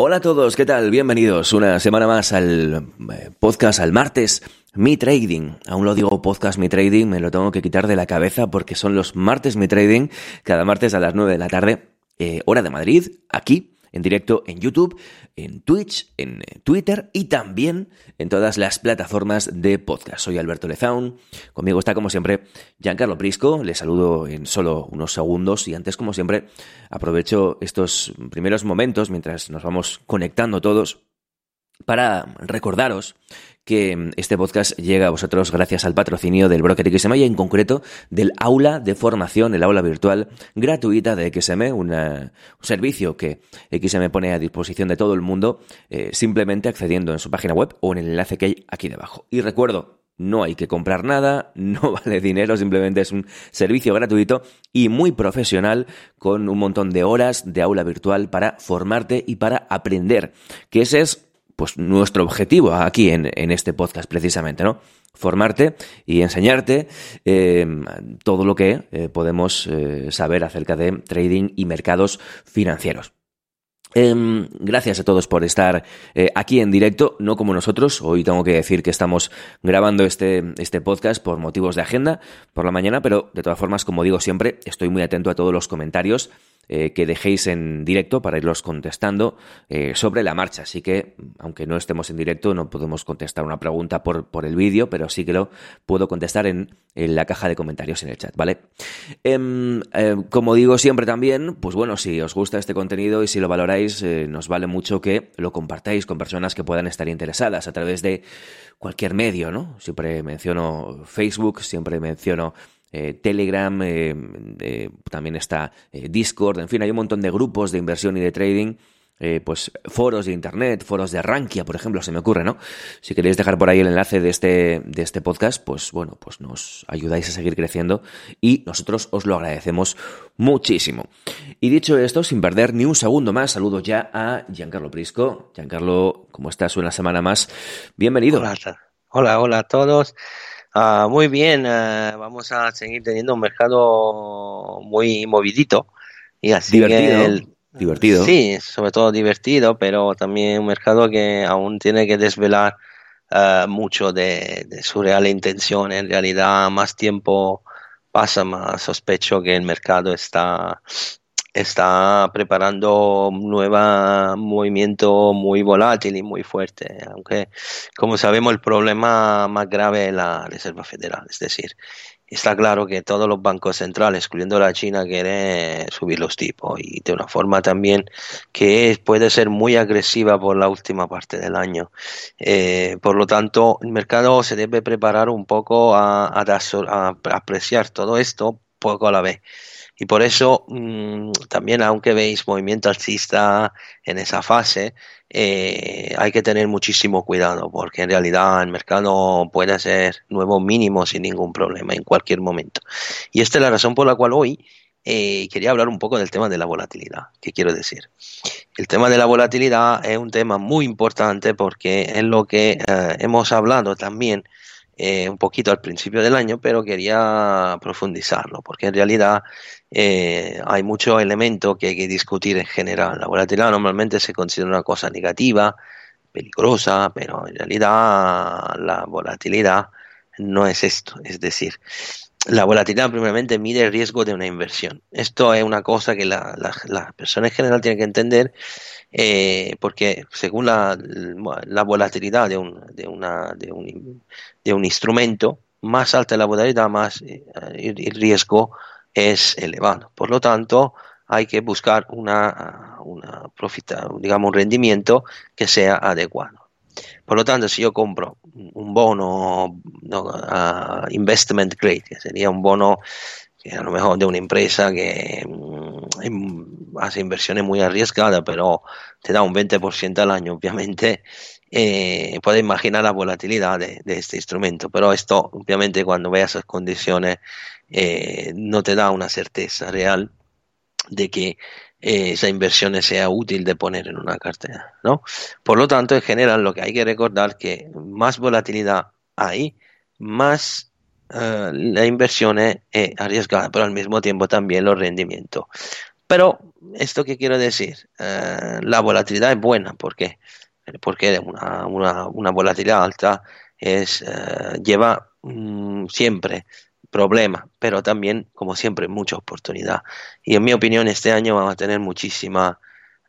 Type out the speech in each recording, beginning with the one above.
Hola a todos, ¿qué tal? Bienvenidos una semana más al eh, podcast, al martes, Mi Trading. Aún lo digo podcast Mi Trading, me lo tengo que quitar de la cabeza porque son los martes Mi Trading, cada martes a las 9 de la tarde, eh, hora de Madrid, aquí en directo en YouTube, en Twitch, en eh, Twitter y también en todas las plataformas de podcast. Soy Alberto Lezaun, conmigo está como siempre Giancarlo Prisco, le saludo en solo unos segundos y antes como siempre aprovecho estos primeros momentos mientras nos vamos conectando todos para recordaros que este podcast llega a vosotros gracias al patrocinio del broker XM y en concreto del aula de formación, el aula virtual gratuita de XM, un servicio que XM pone a disposición de todo el mundo eh, simplemente accediendo en su página web o en el enlace que hay aquí debajo. Y recuerdo, no hay que comprar nada, no vale dinero, simplemente es un servicio gratuito y muy profesional con un montón de horas de aula virtual para formarte y para aprender, que ese es pues nuestro objetivo aquí en, este podcast precisamente, ¿no? Formarte y enseñarte eh, todo lo que eh, podemos eh, saber acerca de trading y mercados financieros. Em, gracias a todos por estar aquí en directo, no como nosotros. Hoy tengo que decir que estamos grabando este, este podcast por motivos de agenda por la mañana, pero de todas formas, como digo siempre, estoy muy atento a todos los comentarios eh, que dejéis en directo para irlos contestando eh, sobre la marcha. Así que, aunque no estemos en directo, no podemos contestar una pregunta por, por el vídeo, pero sí que lo puedo contestar en, la caja de comentarios en el chat, ¿vale? Em, eh, como digo siempre también, pues bueno, si os gusta este contenido y si lo valoráis, nos vale mucho que lo compartáis con personas que puedan estar interesadas a través de cualquier medio, ¿no? Siempre menciono Facebook, siempre menciono eh, Telegram, eh, también está eh, Discord, en fin, hay un montón de grupos de inversión y de trading. pues foros de internet, foros de Rankia, por ejemplo, se me ocurre, ¿no? Si queréis dejar por ahí el enlace de este, de este podcast, pues bueno, pues nos ayudáis a seguir creciendo y nosotros os lo agradecemos muchísimo. Y dicho esto, sin perder ni un segundo más, saludo ya a Giancarlo Prisco. Giancarlo, ¿cómo estás? Una semana más. Bienvenido. Hola, hola, hola a todos. Ah, muy bien, ah, vamos a seguir teniendo un mercado muy movidito y así divertido, divertido. Sí, sobre todo divertido, pero también un mercado que aún tiene que desvelar ah, mucho de, de, su real intención. En realidad, más tiempo pasa, más sospecho que el mercado está está preparando un nuevo movimiento muy volátil y muy fuerte, aunque como sabemos el problema más grave es la Reserva Federal, es decir, está claro que todos los bancos centrales, incluyendo la China, quieren subir los tipos y de una forma también que puede ser muy agresiva por la última parte del año. Eh, por lo tanto, el mercado se debe preparar un poco a, a apreciar todo esto poco a la vez. Y por eso mm, también, aunque veis movimiento alcista en esa fase, eh, hay que tener muchísimo cuidado porque en realidad el mercado puede ser nuevo mínimo sin ningún problema en cualquier momento. Y esta es la razón por la cual hoy eh, quería hablar un poco del tema de la volatilidad. ¿Qué quiero decir? El tema de la volatilidad es un tema muy importante porque es lo que eh, hemos hablado también eh, un poquito al principio del año, pero quería profundizarlo, porque en realidad eh, hay muchos elementos que hay que discutir en general. La volatilidad normalmente se considera una cosa negativa, peligrosa, pero en realidad la volatilidad no es esto. Es decir, la volatilidad primeramente mide el riesgo de una inversión. Esto es una cosa que la, la, la persona en general tiene que entender eh, porque según la, la volatilidad de un, de, una, de, un, de un instrumento, más alta la volatilidad, más eh, el riesgo es elevado. Por lo tanto, hay que buscar una, una profita, digamos, un rendimiento que sea adecuado. Por lo tanto, si yo compro un bono investment grade, que sería un bono que a lo mejor de una empresa que mm, hace inversiones muy arriesgadas, pero te da un 20% al año, obviamente, eh, puedes imaginar la volatilidad de, este instrumento, pero esto, obviamente, cuando veas esas condiciones, eh, no te da una certeza real de que esa inversión sea útil de poner en una cartera, ¿no? Por lo tanto, en general, lo que hay que recordar que más volatilidad hay, más uh, la inversión es arriesgada, pero al mismo tiempo también los rendimientos. Pero, ¿esto qué quiero decir? Uh, la volatilidad es buena, ¿por qué? Porque una, una, volatilidad alta es, uh, lleva um, siempre problema, pero también, como siempre, mucha oportunidad. Y en mi opinión, este año vamos a tener muchísima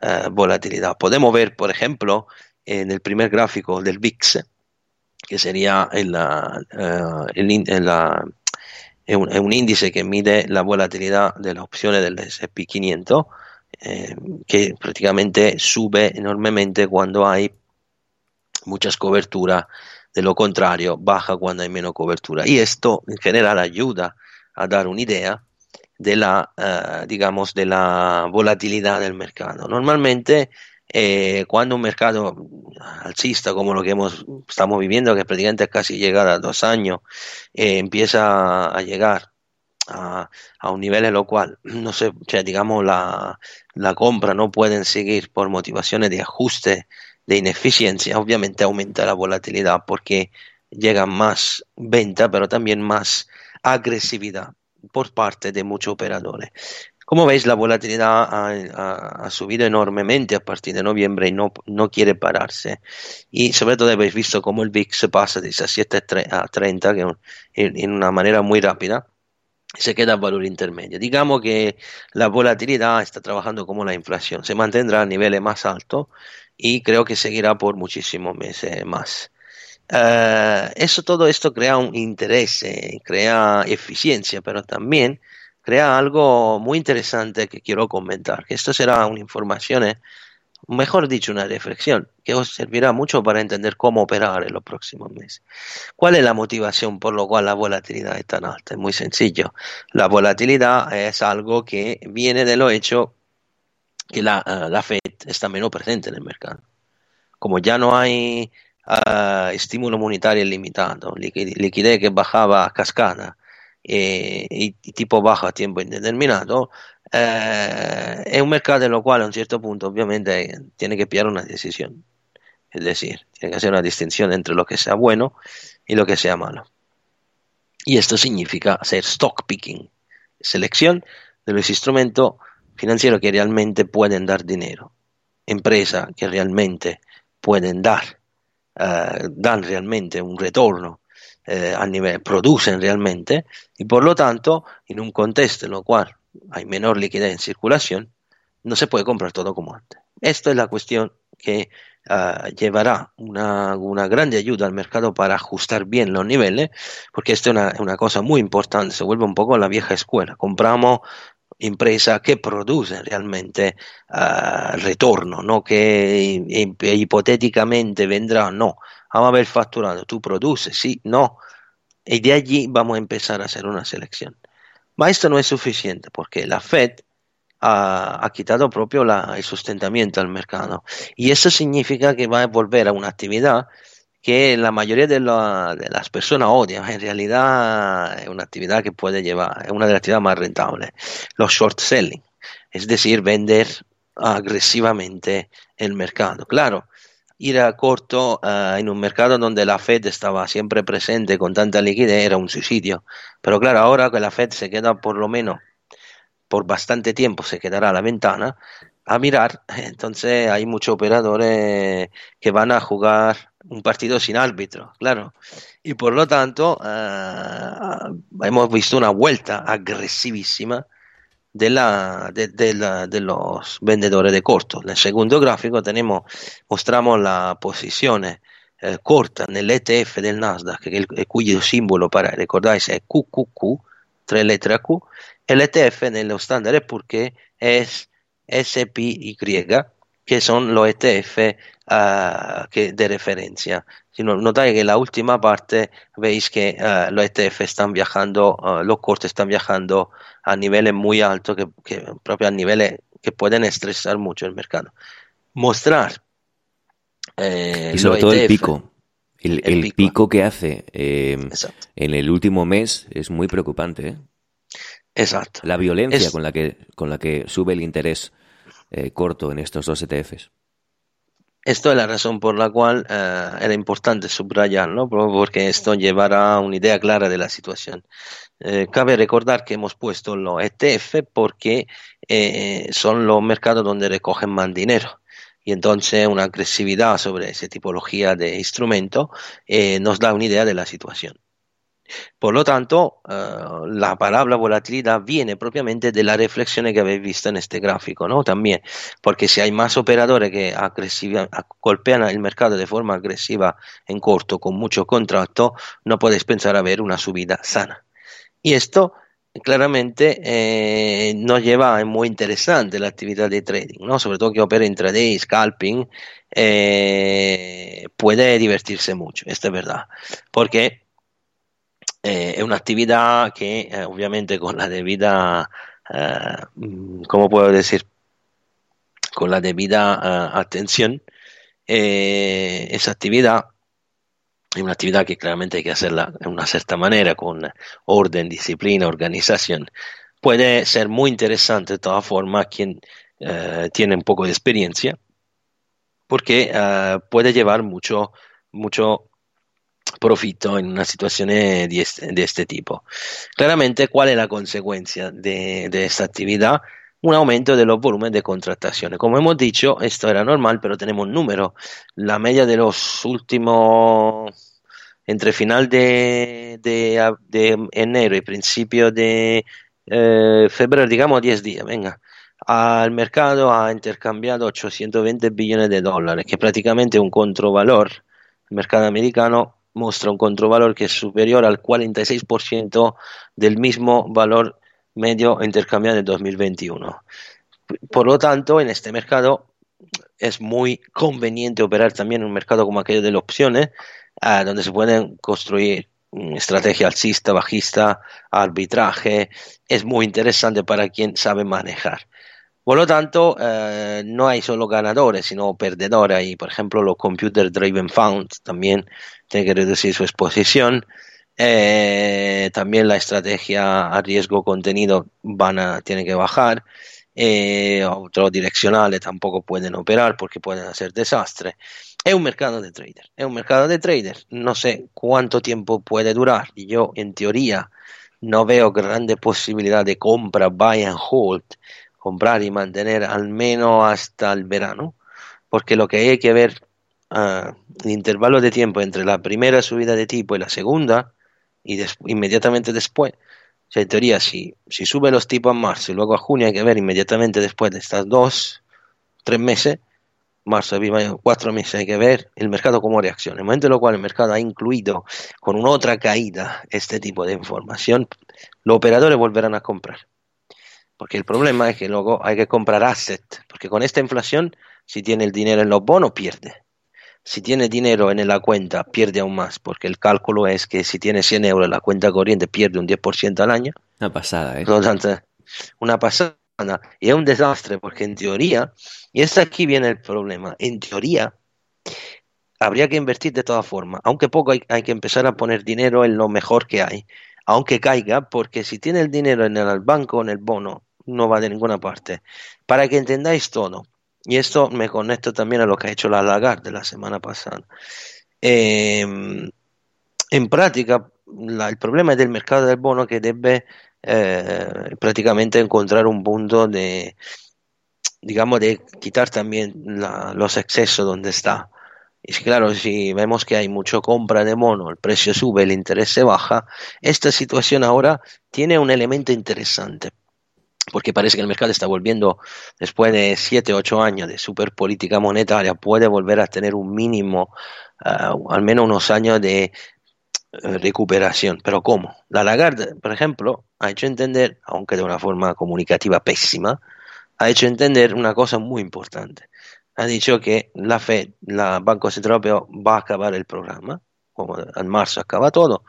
uh, volatilidad. Podemos ver, por ejemplo, en el primer gráfico del VIX, que sería en la, uh, el, un, índice que mide la volatilidad de las opciones del S&P 500, eh, que prácticamente sube enormemente cuando hay muchas coberturas de lo contrario, baja cuando hay menos cobertura. Y esto en general ayuda a dar una idea de la, uh, digamos, de la volatilidad del mercado. Normalmente, eh, cuando un mercado alcista como lo que hemos, estamos viviendo, que prácticamente casi llega a dos años, eh, empieza a llegar a, a, un nivel en lo cual, no sé, o sea, digamos, la, la compra no pueden seguir por motivaciones de ajuste de ineficiencia, obviamente aumenta la volatilidad porque llega más venta, pero también más agresividad por parte de muchos operadores. Como veis, la volatilidad ha, ha, ha, subido enormemente a partir de noviembre y no, no quiere pararse. Y sobre todo habéis visto cómo el VIX pasa de 17 a 30 que en, en una manera muy rápida se queda el valor intermedio. Digamos que la volatilidad está trabajando como la inflación, se mantendrá a niveles más altos y creo que seguirá por muchísimos meses más. Uh, eso, todo esto crea un interés, eh, crea eficiencia, pero también crea algo muy interesante que quiero comentar, que esto será una información, eh, mejor dicho, una reflexión, que os servirá mucho para entender cómo operar en los próximos meses. ¿Cuál es la motivación por lo cual la volatilidad es tan alta? Es muy sencillo. La volatilidad es algo que viene de lo hecho que la, uh, la Fed está menos presente en el mercado. Como ya no hay uh, estímulo monetario ilimitado, liquidez que bajaba a cascada eh, y, tipo baja a tiempo indeterminado, eh, es un mercado en lo cual a un cierto punto obviamente tiene que pillar una decisión. Es decir, tiene que hacer una distinción entre lo que sea bueno y lo que sea malo. Y esto significa hacer stock picking, selección de los instrumentos financieros que realmente pueden dar dinero, empresas que realmente pueden dar, uh, dan realmente un retorno uh, a nivel, producen realmente, y por lo tanto, en un contexto en lo cual hay menor liquidez en circulación, no se puede comprar todo como antes. Esta es la cuestión que uh, llevará una, una, grande ayuda al mercado para ajustar bien los niveles, porque esto es una, una, cosa muy importante, se vuelve un poco a la vieja escuela. Compramos empresas que producen realmente uh, retorno, no que hipotéticamente vendrá, no, vamos a ver facturado, tú produces, sí, no, y de allí vamos a empezar a hacer una selección. Pero esto no es suficiente porque la Fed ha, quitado propio el sustentamiento al mercado. Y eso significa que va a volver a una actividad que la mayoría de, la, las personas odian. En realidad es una actividad que puede llevar, es una de las actividades más rentables. Los short selling, es decir, vender agresivamente el mercado. Claro, ir a corto uh, en un mercado donde la Fed estaba siempre presente con tanta liquidez era un suicidio. Pero claro, ahora que la Fed se queda por lo menos por bastante tiempo, se quedará a la ventana, a mirar, entonces hay muchos operadores que van a jugar un partido sin árbitro, claro. Y por lo tanto, uh, hemos visto una vuelta agresivísima de, la, de, los vendedores de corto. En el segundo gráfico tenemos, mostramos la posición eh, corta el ETF del Nasdaq, el, el, cuyo símbolo para recordáis es QQQ, tres letras Q. El ETF en los estándares porque es SPY, que son los ETF uh, que, de referencia. Si no, notáis que en la última parte veis que uh, los ETF están viajando, uh, los cortes están viajando a niveles muy altos, que, que proprio a niveles que pueden estresar mucho el mercado. Mostrar. Eh, y sobre todo ETF, el pico. El, el, el pico. pico. que hace eh, en el último mes es muy preocupante. ¿eh? Exacto. La violencia es... con, la que, con la que sube el interés eh, corto en estos dos ETFs. Esto es la razón por la cual uh, era importante subrayarlo, porque esto llevará a una idea clara de la situación. Eh, cabe recordar que hemos puesto los ETF porque eh, son los mercados donde recogen más dinero. Y entonces una agresividad sobre esa tipología de instrumento eh, nos da una idea de la situación. Por lo tanto, uh, la palabra volatilidad viene propiamente de la reflexión que habéis visto en este gráfico, ¿no? También, porque si hay más operadores que golpean el mercado de forma agresiva en corto, con mucho contrato, no podéis pensar a ver una subida sana. Y esto claramente eh, nos lleva a muy interesante la actividad de trading, ¿no? sobre todo que opera intraday, scalping, eh, puede divertirse mucho, esto es verdad, porque eh, è un'attività che eh, con la debida, eh, ¿cómo puedo decir? Con la debida uh, atención, esa actividad es una actividad que claramente hay que hacerla de una cierta manera, con orden, disciplina, organización. Puede ser muy interesante de todas formas quien uh, tiene un poco de experiencia, porque uh, puede llevar mucho, mucho profitto in una situazione di, est- di este tipo. Claramente, qual è la consecuencia de, de esta actividad? un aumento de los volúmenes de contrataciones. Como hemos dicho, esto era normal, pero tenemos un número. La media de los últimos, entre final de, de, de enero y principio de eh, febrero, digamos 10 días, venga, al mercado ha intercambiado 820 billones de dólares, que prácticamente es un controvalor. El mercado americano muestra un contravalor que es superior al 46% del mismo valor medio intercambiado en 2021. Por lo tanto, en este mercado es muy conveniente operar también en un mercado como aquello de las opciones, donde se pueden construir estrategia alcista, bajista, arbitraje. Es muy interesante para quien sabe manejar. Por lo tanto, eh, no hay solo ganadores, sino perdedores. Y, por ejemplo, los Computer Driven Funds también tienen que reducir su exposición. Eh, también la estrategia a riesgo contenido van a, tiene que bajar. Eh, otros direccionales tampoco pueden operar porque pueden hacer desastre. Es un mercado de traders. Es un mercado de traders. No sé cuánto tiempo puede durar. Yo, en teoría, no veo grande posibilidad de compra, buy and hold comprar y mantener al menos hasta el verano, porque lo que hay que ver uh, el intervalo de tiempo entre la primera subida de tipo y la segunda, y inmediatamente después. En teoría, si, si sube los tipos en marzo y luego a junio hay que ver inmediatamente después de estas dos, tres meses, marzo, abril, cuatro meses hay que ver el mercado cómo reacciona. En el momento en el cual el mercado ha incluido con una otra caída este tipo de información, los operadores volverán a comprar. Porque el problema es que luego hay que comprar asset, porque con esta inflación, si tiene el dinero en los bonos, pierde. Si tiene dinero en la cuenta, pierde aún más, porque el cálculo es que si tiene 100 euros en la cuenta corriente, pierde un 10% al año. Una pasada, ¿eh? Por lo tanto, una pasada. Y es un desastre, porque en teoría, y es aquí viene el problema, en teoría, habría que invertir de todas formas, aunque poco hay, hay que empezar a poner dinero en lo mejor que hay, aunque caiga, porque si tiene el dinero en el banco o en el bono, no va de ninguna parte. Para que entendáis todo, y esto me conecto también a lo que ha hecho la Lagarde la semana pasada. Eh, en práctica, la, el problema del mercado del bono que debe eh, prácticamente encontrar un punto de, digamos, de quitar también los excesos donde está. Y claro, si vemos que hay mucha compra de mono, el precio sube, el interés se baja, esta situación ahora tiene un elemento interesante porque parece que el mercado está volviendo, después de 7, 8 años de super política monetaria, puede volver a tener un mínimo, uh, al menos unos años de uh, recuperación. Pero ¿cómo? La Lagarde, por ejemplo, ha hecho entender, aunque de una forma comunicativa pésima, ha hecho entender una cosa muy importante. ha dicho que la Fed, la Banco Central Europeo, va a acabar el programa, como en marzo acaba todo,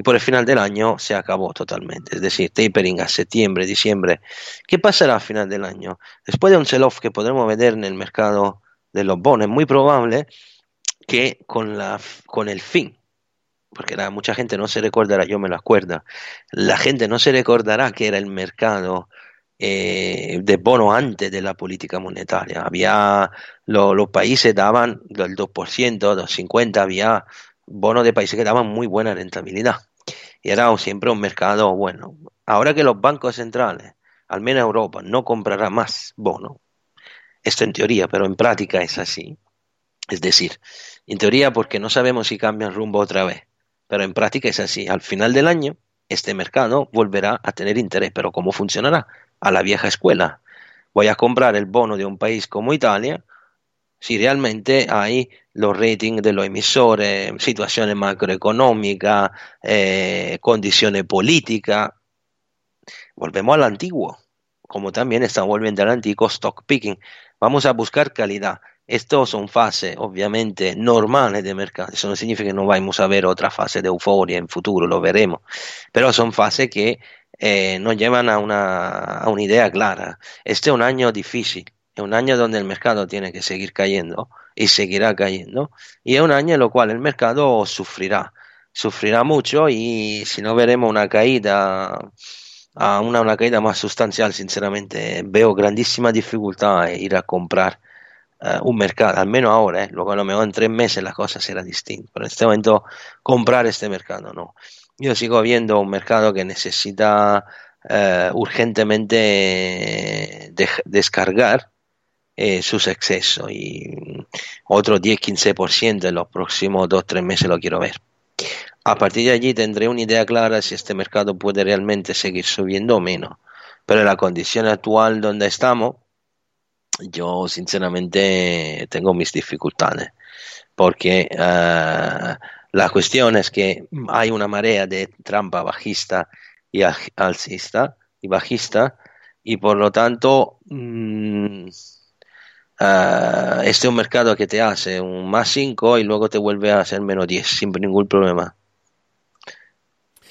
y por el final del año se acabó totalmente. Es decir, tapering a septiembre, diciembre. ¿Qué pasará a final del año? Después de un sell-off que podremos ver en el mercado de los bonos, es muy probable que con, la, con el fin, porque la, mucha gente no se recordará, yo me lo acuerdo, la gente no se recordará que era el mercado eh, de bono antes de la política monetaria. Había, los países daban el 2%, 2,50%, había bonos de países que daban muy buena rentabilidad. Y era siempre un mercado bueno. Ahora que los bancos centrales, al menos Europa, no comprará más bonos, esto en teoría, pero en práctica es así. Es decir, en teoría porque no sabemos si cambian rumbo otra vez, pero en práctica es así. Al final del año, este mercado volverá a tener interés, pero ¿cómo funcionará? A la vieja escuela. Voy a comprar el bono de un país como Italia si realmente hay los ratings de los emisores, situaciones macroeconómicas, eh, condiciones políticas. Volvemos al antiguo, como también estamos volviendo al antiguo stock picking. Vamos a buscar calidad. Estos son fases, obviamente, normales de mercado. Eso no significa que no vamos a ver otra fase de euforia en futuro, lo veremos. Pero son fases que eh, nos llevan a una, a una idea clara. Este es un año difícil es un año donde el mercado tiene que seguir cayendo y seguirá cayendo. Y es un año en el cual el mercado sufrirá, sufrirá mucho y si no veremos una caída, a una, una caída más sustancial, sinceramente, veo grandísima dificultad en ir a comprar eh, un mercado, al menos ahora, eh. luego a lo mejor en tres meses la cosa será distinta, pero en este momento comprar este mercado no. Yo sigo viendo un mercado que necesita eh, urgentemente descargar eh, sus excesos y otro 10-15% en los próximos 2-3 meses lo quiero ver. A partir de allí tendré una idea clara si este mercado puede realmente seguir subiendo o menos. Pero en la condición actual donde estamos, yo sinceramente tengo mis dificultades. Porque uh, la cuestión es que hay una marea de trampa bajista y alcista y bajista y por lo tanto mmm, uh, este es un mercado que te hace un más 5 y luego te vuelve a hacer menos 10 sin ningún problema.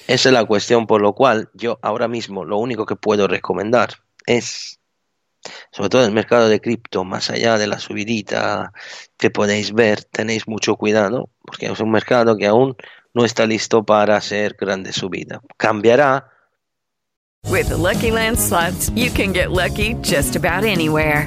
Esa es la cuestión por lo cual yo ahora mismo lo único que puedo recomendar es, sobre todo en el mercado de cripto, más allá de la subidita que podéis ver, tenéis mucho cuidado, porque es un mercado que aún no está listo para hacer grandes subidas. Cambiará. With Lucky Land you can get lucky just about anywhere.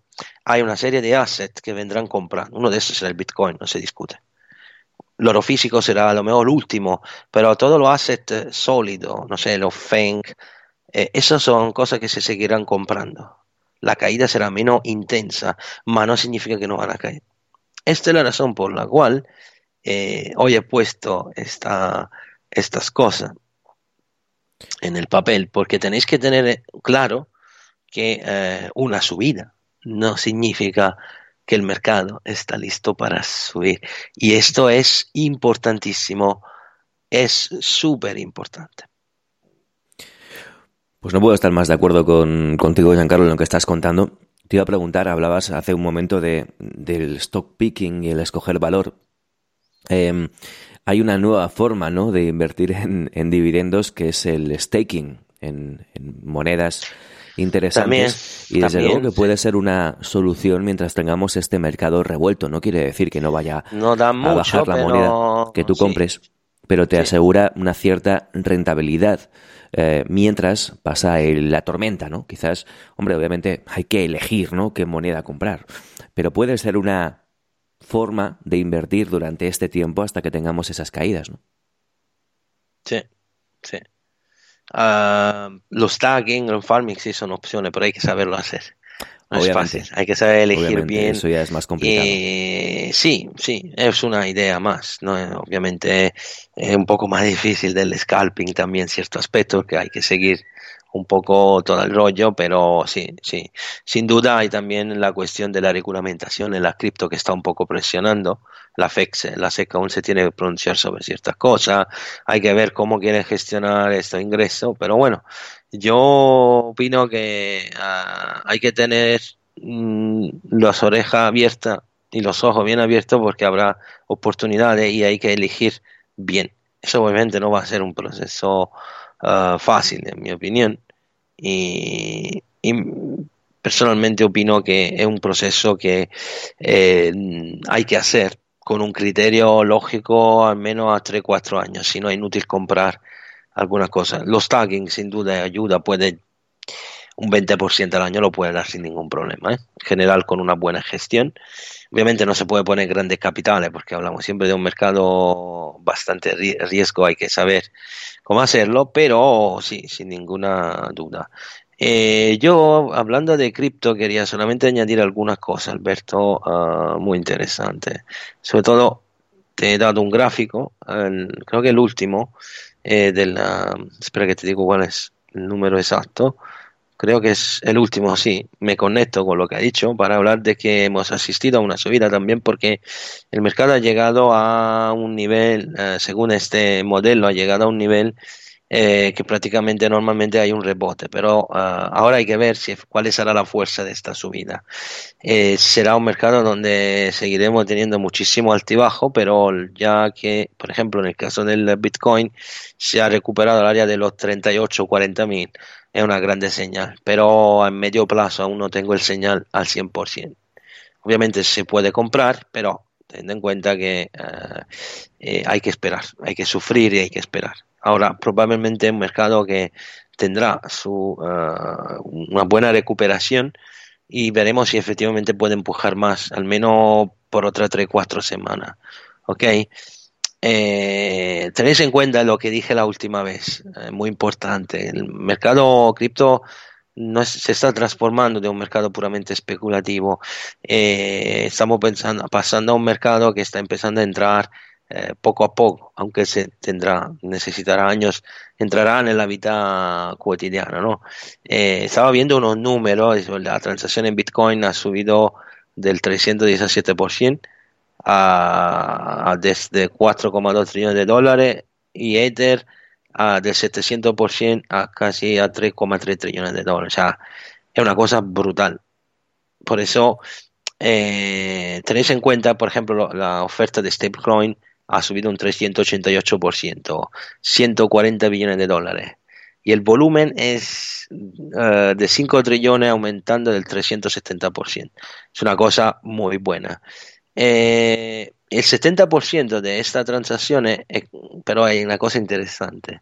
hay una serie de assets que vendrán comprando. Uno de esos será el Bitcoin, no se discute. El oro físico será a lo mejor el último, pero todos los assets eh, sólidos, no sé, los FENG, eh, esas son cosas que se seguirán comprando. La caída será menos intensa, pero no significa que no van a caer. Esta es la razón por la cual eh, hoy he puesto esta, estas cosas en el papel, porque tenéis que tener claro que eh, una subida no significa que el mercado está listo para subir. Y esto es importantísimo, es súper importante. Pues no puedo estar más de acuerdo con, contigo, Giancarlo, en lo que estás contando. Te iba a preguntar, hablabas hace un momento de, del stock picking y el escoger valor. Eh, hay una nueva forma ¿no? de invertir en, en dividendos que es el staking en monedas interesantes y desde luego que puede ser una solución mientras tengamos este mercado revuelto. No quiere decir que no vaya no da mucho, a bajar la pero... moneda que tú compres, sí. pero te sí. asegura una cierta rentabilidad. Eh, mientras pasa el, la tormenta, ¿no? Quizás, hombre, obviamente hay que elegir, ¿no? Qué moneda comprar, pero puede ser una forma de invertir durante este tiempo hasta que tengamos esas caídas, ¿no? Sí, sí. Uh, los tagging, los farming sí son opciones, pero hay que saberlo hacer. No es fácil, hay que saber elegir bien. Eso ya es más complicado. Eh, sí, sí, es una idea más. ¿no? Obviamente es un poco más difícil del scalping también, cierto aspecto que hay que seguir un poco todo el rollo, pero sí, sí. Sin duda hay también la cuestión de la regulamentación en la cripto que está un poco presionando. La FEC, la SEC aún se tiene que pronunciar sobre ciertas cosas. Hay que ver cómo quieren gestionar este ingreso, pero bueno, yo opino que uh, hay que tener mm, las orejas abiertas y los ojos bien abiertos porque habrá oportunidades y hay que elegir bien. Eso obviamente no va a ser un proceso uh, fácil, en mi opinión. Y, y, personalmente opino que es un proceso que eh, hay que hacer con un criterio lógico al menos a 3-4 años, si no es inútil comprar algunas cosas. Los tagging sin duda ayuda, puede un 20% al año lo puede dar sin ningún problema, ¿eh? en general con una buena gestión. Obviamente no se puede poner grandes capitales porque hablamos siempre de un mercado bastante riesgo, hay que saber cómo hacerlo, pero sí, sin ninguna duda. Eh, yo, hablando de cripto, quería solamente añadir algunas cosas, Alberto, uh, muy interesante. Sobre todo, te he dado un gráfico, creo que el último, eh, de la... Espera que te digo cuál es el número exacto. Creo que es el último, sí. Me conecto con lo que ha dicho para hablar de que hemos asistido a una subida también porque el mercado ha llegado a un nivel, eh, según este modelo, ha llegado a un nivel eh, que prácticamente normalmente hay un rebote, pero uh, ahora hay que ver si, cuál será la fuerza de esta subida. Eh, será un mercado donde seguiremos teniendo muchísimo altibajo, pero ya que, por ejemplo, en el caso del Bitcoin, se ha recuperado el área de los 38 o 40 mil, es una grande señal, pero a medio plazo aún no tengo el señal al 100%. Obviamente se puede comprar, pero teniendo en cuenta que uh, eh, hay que esperar, hay que sufrir y hay que esperar. Ahora, probablemente un mercado que tendrá su, uh, una buena recuperación y veremos si efectivamente puede empujar más, al menos por otras 3-4 semanas. ¿Ok? Eh, tenéis en cuenta lo que dije la última vez, eh, muy importante. El mercado cripto no se está transformando de un mercado puramente especulativo. Eh, estamos pensando, pasando a un mercado que está empezando a entrar eh, poco a poco, aunque se tendrá, necesitará años, entrarán en la vida cotidiana, ¿no? Estaba viendo unos números, la transacción en Bitcoin ha subido del 317% a, a desde 4,2 trillones de dólares y Ether a del 700% a casi a 3,3 trillones de dólares. O sea, es una cosa brutal. Por eso, eh, tenéis en cuenta, por ejemplo, la oferta de stablecoin ha subido un 388%, 140 billones de dólares. Y el volumen es uh, de 5 trillones aumentando del 370%. Es una cosa muy buena. Eh, el 70% de estas transacciones, pero hay una cosa interesante,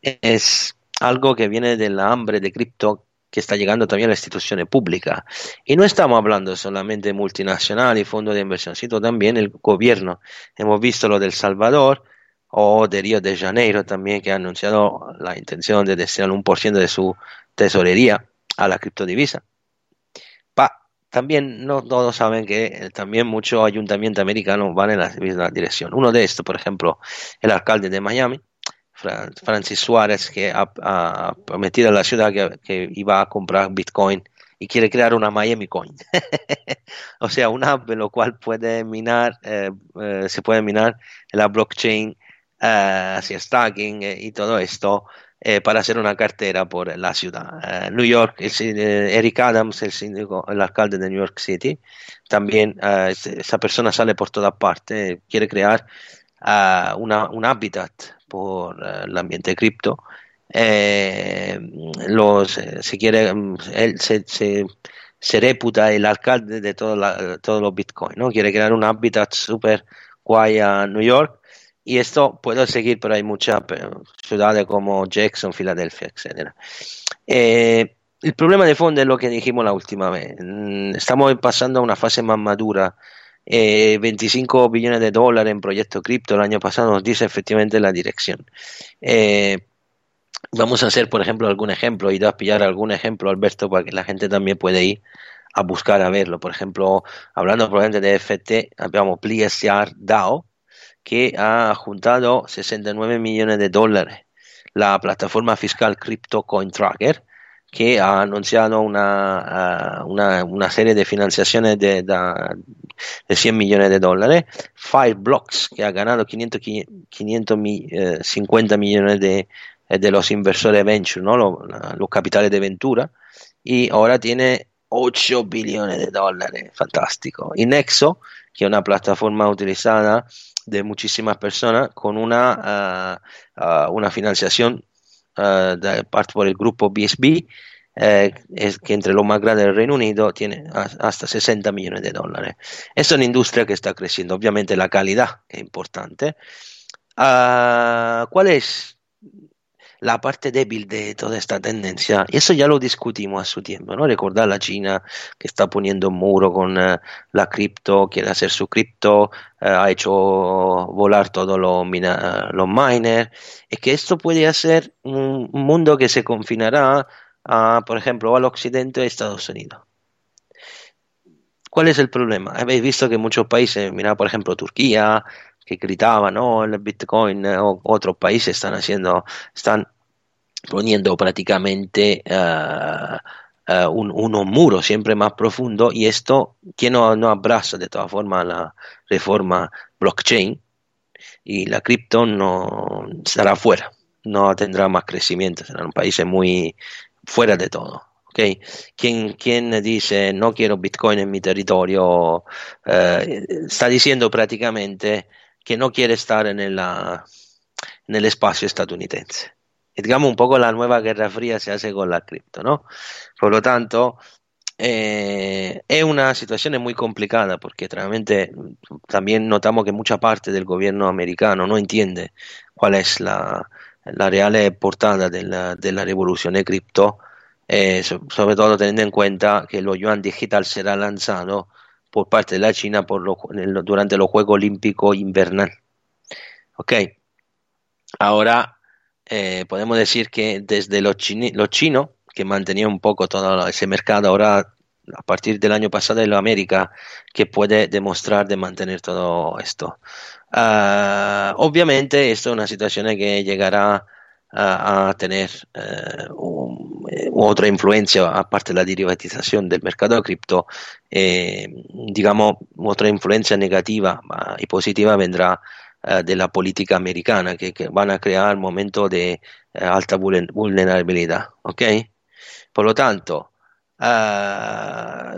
es algo que viene de la hambre de cripto que está llegando también a las instituciones públicas. Y no estamos hablando solamente de multinacionales y fondos de inversión, sino también el gobierno. Hemos visto lo del Salvador o de Río de Janeiro también, que ha anunciado la intención de destinar un por ciento de su tesorería a la criptodivisa. También no todos saben que también muchos ayuntamientos americanos van en la misma dirección. Uno de estos, por ejemplo, el alcalde de Miami, Francis Suárez, que ha, prometido a la ciudad que, iba a comprar Bitcoin y quiere crear una Miami Coin. o sea, una app en lo cual puede minar, eh, eh, se puede minar la blockchain, eh, hacia stacking eh, y todo esto eh, para hacer una cartera por la ciudad. New York, el, Eric Adams, el, síndico, el alcalde de New York City, también esa persona sale por todas partes, quiere crear una, un hábitat por el ambiente cripto. Eh, los, eh, se quiere, mm, él se, se, se, reputa el alcalde de todos los bitcoins, ¿no? Quiere crear un hábitat super guay a New York y esto puedo seguir, pero hay muchas ciudades como Jackson, Filadelfia, etcétera. Eh, el problema de fondo es lo que dijimos la última vez. Mm, estamos pasando a una fase más madura eh, 25 billones de dólares en proyecto cripto el año pasado nos dice efectivamente la dirección. Eh, vamos a hacer, por ejemplo, algún ejemplo y a pillar algún ejemplo, Alberto, para que la gente también pueda ir a buscar a verlo. Por ejemplo, hablando probablemente de FT, habíamos Pliesiar DAO, que ha juntado 69 millones de dólares. La plataforma fiscal Crypto Coin Tracker, que ha anunciado una, uh, una, una serie de financiaciones de, de, de, 100 millones de dólares. Fireblocks, que ha ganado 500, 550 millones de, de los inversores venture, ¿no? los, los capitales de Ventura, y ahora tiene 8 billones de dólares, fantástico. Y Nexo, que es una plataforma utilizada de muchísimas personas con una, uh, una financiación uh, de parte por el grupo BSB, que entre los más grandes del Reino Unido tiene hasta 60 millones de dólares. Es una industria que está creciendo, obviamente la calidad es importante. ¿Cuál es la parte débil de toda esta tendencia. Y eso ya lo discutimos a su tiempo, ¿no? Recordar la China que está poniendo un muro con uh, la cripto, quiere hacer su cripto, uh, ha hecho volar todos los, mina, los miners. Es que esto puede ser un, un mundo que se confinará, a, por ejemplo, al occidente de Estados Unidos. ¿Cuál es el problema? Habéis visto que muchos países, mira por ejemplo Turquía, que gritaban, no, el Bitcoin, o otros países están haciendo, están poniendo prácticamente uh, un, unos muros siempre más profundos y esto, que no, abraza de todas formas la reforma blockchain y la cripto no estará fuera, no tendrá más crecimiento, serán países muy fuera de todo. Okay. Quien, quien dice no quiero Bitcoin en mi territorio uh, está diciendo prácticamente que no quiere estar en el, en el espacio estadounidense. Y digamos un poco la nueva Guerra Fría se hace con la cripto, ¿no? Por lo tanto, eh, es una situación muy complicada porque realmente también notamos que mucha parte del gobierno americano no entiende cuál es la, la real portada de la, de la revolución de cripto, eh, sobre todo teniendo en cuenta que el yuan digital será lanzado por parte de la China por lo, durante los Juegos Olímpicos Invernal. Ok. Ahora eh, podemos decir que desde los, chini, los chinos, que mantenían un poco todo ese mercado, ahora a partir del año pasado en América, que puede demostrar de mantener todo esto. Uh, obviamente, esto es una situación que llegará a, tener uh, un, eh, otra influencia, aparte de la derivatización del mercado cripto, eh, digamos, otra influencia negativa y positiva vendrá uh, de la política americana, que, van a crear momentos de uh, alta vulnerabilidad. ¿ok? Por lo tanto,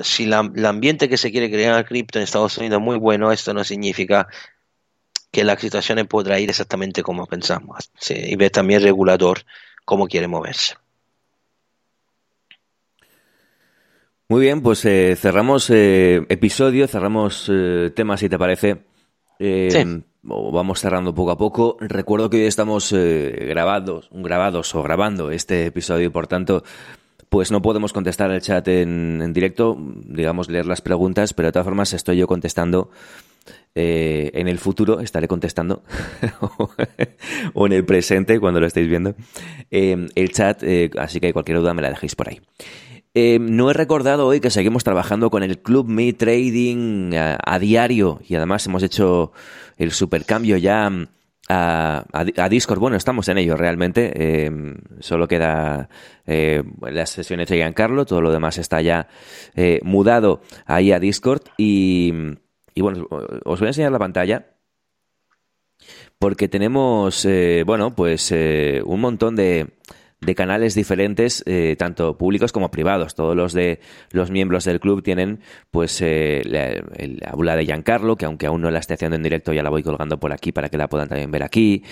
si la, el ambiente que se quiere crear cripto en Estados Unidos es muy bueno, esto no significa que la situación podrá ir exactamente como pensamos. Y ver también el regulador cómo quiere moverse. Muy bien, pues eh, cerramos eh, episodio, cerramos eh, tema, si te parece. Sí. Vamos cerrando poco a poco. Recuerdo que hoy estamos grabados, grabados o grabando este episodio, por tanto, pues no podemos contestar el chat en, en, directo, digamos, leer las preguntas, pero de todas formas estoy yo contestando. Eh, en el futuro estaré contestando, o en el presente, cuando lo estéis viendo, eh, el chat, eh, así que cualquier duda me la dejéis por ahí. No he recordado hoy que seguimos trabajando con el Club Me Trading a, a diario y además hemos hecho el supercambio ya a, a, a, Discord. Bueno, estamos en ello realmente. Eh, solo queda eh, las sesiones de Giancarlo, todo lo demás está ya eh, mudado ahí a Discord. Y, y, bueno, os voy a enseñar la pantalla. Porque tenemos, eh, bueno, pues eh, un montón de, de canales diferentes, eh, tanto públicos como privados. Todos los de los miembros del club tienen, pues, eh, la, el aula de Giancarlo, que aunque aún no la esté haciendo en directo, ya la voy colgando por aquí para que la puedan también ver aquí.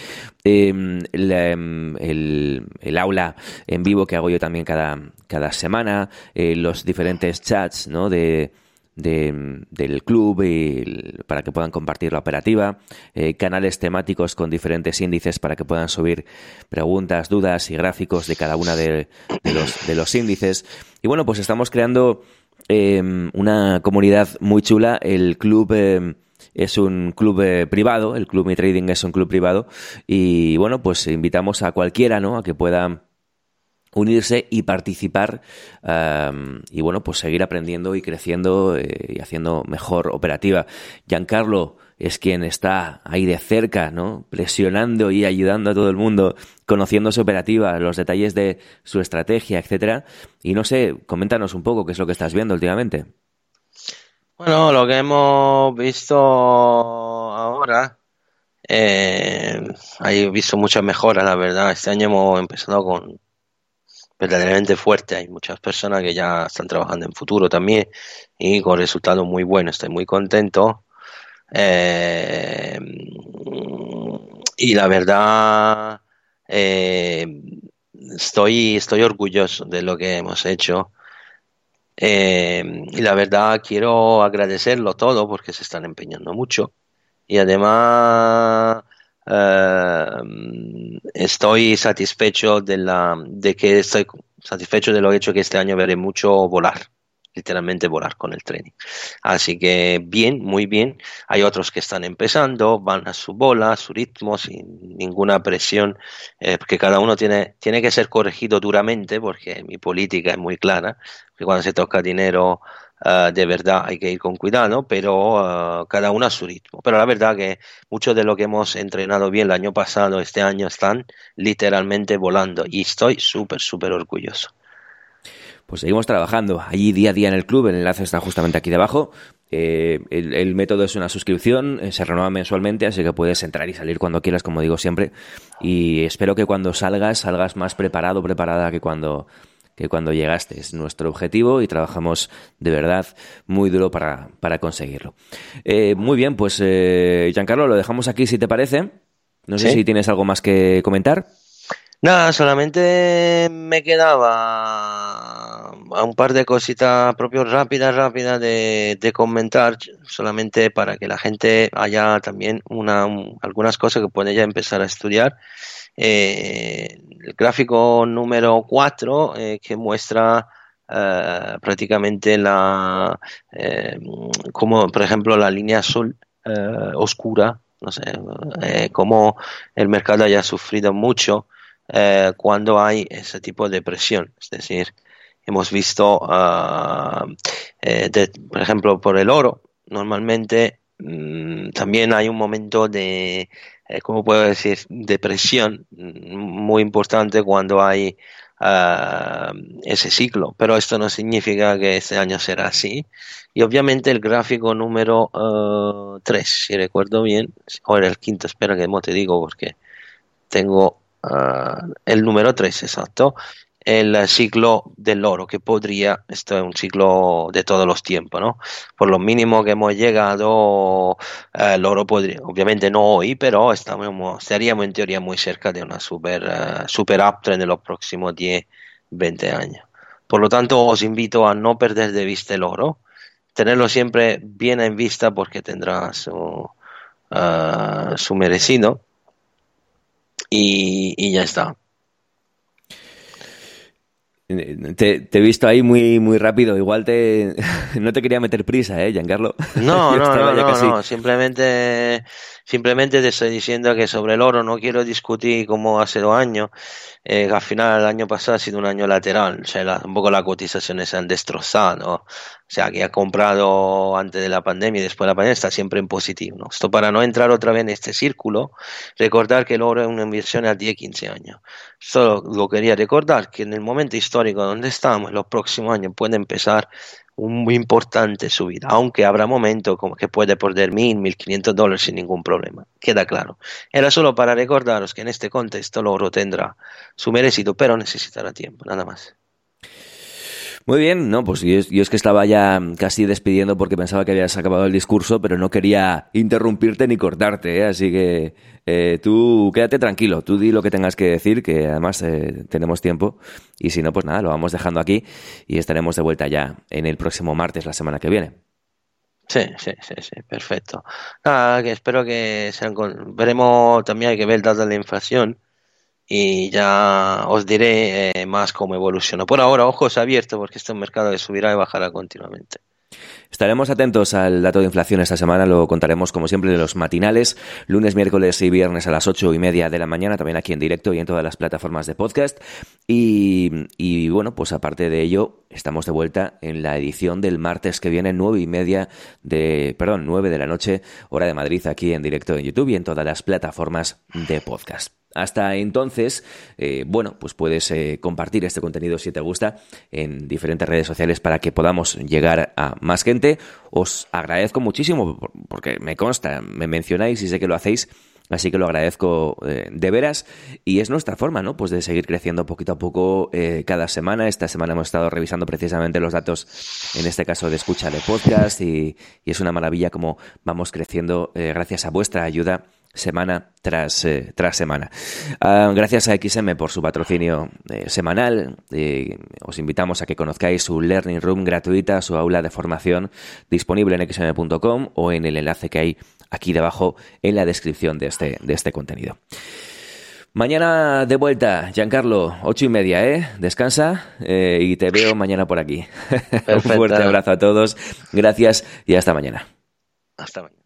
Eh, la, el, el, aula en vivo que hago yo también cada, cada semana. Eh, los diferentes chats, ¿no? De, de, del club y para que puedan compartir la operativa, eh, canales temáticos con diferentes índices para que puedan subir preguntas, dudas y gráficos de cada una de, los, índices. Y bueno, pues estamos creando eh, una comunidad muy chula. El club eh, es un club eh, privado, el club Mi Trading es un club privado y bueno, pues invitamos a cualquiera, ¿no? A que pueda unirse y participar y bueno, pues seguir aprendiendo y creciendo eh, y haciendo mejor operativa. Giancarlo es quien está ahí de cerca, ¿no? Presionando y ayudando a todo el mundo, conociendo su operativa, los detalles de su estrategia, etcétera. Y no sé, coméntanos un poco qué es lo que estás viendo últimamente. Bueno, lo que hemos visto ahora, eh, he visto muchas mejoras, la verdad. Este año hemos empezado con verdaderamente fuerte. Hay muchas personas que ya están trabajando en futuro también y con resultados muy buenos. Estoy muy contento. Eh, y la verdad, eh, estoy, estoy orgulloso de lo que hemos hecho. Eh, y la verdad, quiero agradecerlo todo porque se están empeñando mucho. Y además, eh, estoy satisfecho de la de que estoy satisfecho de lo hecho que este año veré mucho volar literalmente volar con el training. Así que bien muy bien. Hay otros que están empezando van a su bola a su ritmo sin ninguna presión eh, porque cada uno tiene tiene que ser corregido duramente porque mi política es muy clara que cuando se toca dinero Uh, de verdad hay que ir con cuidado, pero uh, cada uno a su ritmo. Pero la verdad que mucho de lo que hemos entrenado bien el año pasado, este año están literalmente volando y estoy súper, súper orgulloso. Pues seguimos trabajando allí día a día en el club, el enlace está justamente aquí debajo. Eh, el, método es una suscripción, eh, se renueva mensualmente, así que puedes entrar y salir cuando quieras, como digo siempre. Y espero que cuando salgas, salgas más preparado, preparada que cuando que cuando llegaste. Es nuestro objetivo y trabajamos de verdad muy duro para, para conseguirlo. Eh, muy bien, pues eh, Giancarlo, lo dejamos aquí si te parece. No sé si tienes algo más que comentar. Nada, solamente me quedaba a un par de cositas propios rápidas, rápidas de, de, comentar, solamente para que la gente haya también una, un, algunas cosas que puede ya empezar a estudiar. Eh, el gráfico número 4 eh, que muestra eh, prácticamente la eh, como por ejemplo la línea azul eh, oscura no sé cómo el mercado haya sufrido mucho cuando hay ese tipo de presión. Es decir hemos visto uh, por ejemplo por el oro normalmente mmm, también hay un momento de eh, ¿cómo puedo decir?, depresión muy importante cuando hay uh, ese ciclo. Pero esto no significa que este año será así. Y obviamente el gráfico número 3, uh, si recuerdo bien, o era el quinto, espera que no te digo porque tengo uh, el número 3, exacto, el ciclo del oro, que podría, esto es un ciclo de todos los tiempos, ¿no? Por lo mínimo que hemos llegado, eh, el oro podría, obviamente no hoy, pero estamos, estaríamos en teoría muy cerca de una super, uh, super uptrend en los próximos 10, 20 años. Por lo tanto, os invito a no perder de vista el oro, tenerlo siempre bien en vista porque tendrá su, uh, su merecido y, y ya está. Te, te, he visto ahí muy muy rápido. Igual te no te quería meter prisa, ¿eh, Giancarlo? No, no, no, no, no, Simplemente, simplemente te estoy diciendo que sobre el oro no quiero discutir como hace dos años. Eh, al final el año pasado ha sido un año lateral. O sea, un poco las cotizaciones se han destrozado. O sea, que ha comprado antes de la pandemia y después de la pandemia está siempre en positivo. ¿no? Esto para no entrar otra vez en este círculo, recordar que el oro es una inversión a 10, 15 años. Solo lo quería recordar que en el momento histórico donde estamos, los próximos años puede empezar muy importante subida, aunque habrá momentos como que puede perder mil, mil quinientos dólares sin ningún problema, queda claro. Era solo para recordaros que en este contexto el oro tendrá su merecido, pero necesitará tiempo, nada más. Muy bien, no, pues yo, es que estaba ya casi despidiendo porque pensaba que habías acabado el discurso, pero no quería interrumpirte ni cortarte, ¿eh? así que eh, tú quédate tranquilo, tú di lo que tengas que decir, que además eh, tenemos tiempo, y si no, pues nada, lo vamos dejando aquí y estaremos de vuelta ya en el próximo martes, la semana que viene. Sí, sí, sí, sí, perfecto. Nada, que espero que sean con... Veremos, también hay que ver el dato de la inflación y ya os diré eh, más cómo evoluciona. Por ahora, ojos abiertos, porque este mercado que subirá y bajará continuamente. Estaremos atentos al dato de inflación esta semana, lo contaremos como siempre en los matinales, lunes, miércoles y viernes a las ocho y media de la mañana, también aquí en directo y en todas las plataformas de podcast. Y, bueno, pues aparte de ello, estamos de vuelta en la edición del martes que viene, nueve y media de, perdón, nueve de la noche, hora de Madrid, aquí en directo en YouTube y en todas las plataformas de podcast. Hasta entonces, eh, bueno, pues puedes eh, compartir este contenido si te gusta en diferentes redes sociales para que podamos llegar a más gente. Os agradezco muchísimo porque me consta, me mencionáis y sé que lo hacéis. Así que lo agradezco eh, de veras y es nuestra forma, ¿no? Pues de seguir creciendo poquito a poco cada semana. Esta semana hemos estado revisando precisamente los datos, en este caso de escucha de podcast y, y es una maravilla como vamos creciendo gracias a vuestra ayuda semana tras, eh, tras semana. Ah, gracias a XM por su patrocinio eh, semanal. os invitamos a que conozcáis su Learning Room gratuita, su aula de formación disponible en xm.com o en el enlace que hay aquí debajo en la descripción de este, de este contenido. Mañana de vuelta, Giancarlo, ocho y media, ¿eh? Descansa eh, y te veo mañana por aquí. Un fuerte abrazo a todos, gracias y hasta mañana. Hasta mañana.